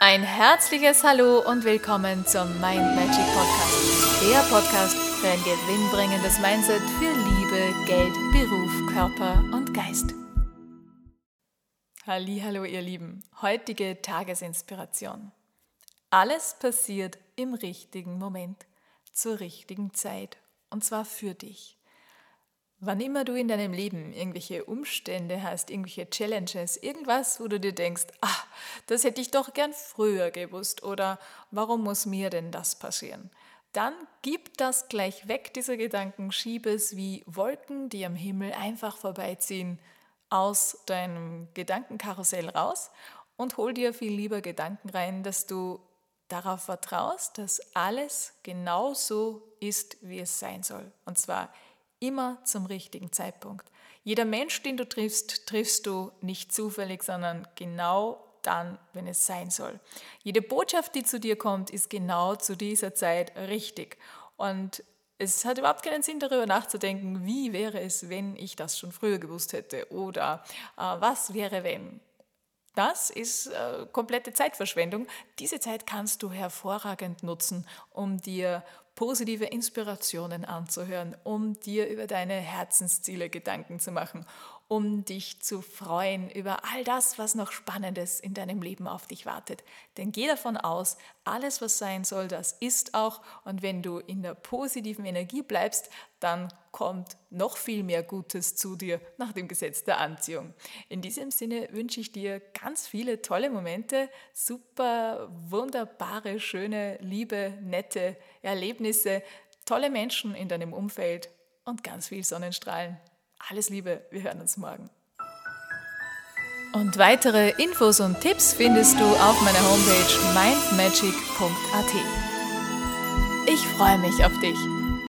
Ein herzliches Hallo und willkommen zum Mind Magic Podcast. Der Podcast für ein gewinnbringendes Mindset für Liebe, Geld, Beruf, Körper und Geist. Hallo ihr Lieben, heutige Tagesinspiration. Alles passiert im richtigen Moment, zur richtigen Zeit und zwar für dich. Wann immer du in deinem Leben irgendwelche Umstände hast, irgendwelche Challenges, irgendwas, wo du dir denkst, ah, das hätte ich doch gern früher gewusst oder warum muss mir denn das passieren? Dann gib das gleich weg, diese Gedanken, schiebe es wie Wolken, die am Himmel einfach vorbeiziehen, aus deinem Gedankenkarussell raus und hol dir viel lieber Gedanken rein, dass du darauf vertraust, dass alles genau so ist, wie es sein soll. Und zwar Immer zum richtigen Zeitpunkt. Jeder Mensch, den du triffst, triffst du nicht zufällig, sondern genau dann, wenn es sein soll. Jede Botschaft, die zu dir kommt, ist genau zu dieser Zeit richtig. Und es hat überhaupt keinen Sinn, darüber nachzudenken, wie wäre es, wenn ich das schon früher gewusst hätte oder äh, was wäre, wenn. Das ist äh, komplette Zeitverschwendung. Diese Zeit kannst du hervorragend nutzen, um dir positive Inspirationen anzuhören, um dir über deine Herzensziele Gedanken zu machen, um dich zu freuen über all das, was noch Spannendes in deinem Leben auf dich wartet. Denn geh davon aus, alles, was sein soll, das ist auch. Und wenn du in der positiven Energie bleibst, dann kommt noch viel mehr Gutes zu dir nach dem Gesetz der Anziehung. In diesem Sinne wünsche ich dir ganz viele tolle Momente, super, wunderbare, schöne, liebe, nette Erlebnisse, tolle Menschen in deinem Umfeld und ganz viel Sonnenstrahlen. Alles Liebe, wir hören uns morgen. Und weitere Infos und Tipps findest du auf meiner Homepage mindmagic.at. Ich freue mich auf dich.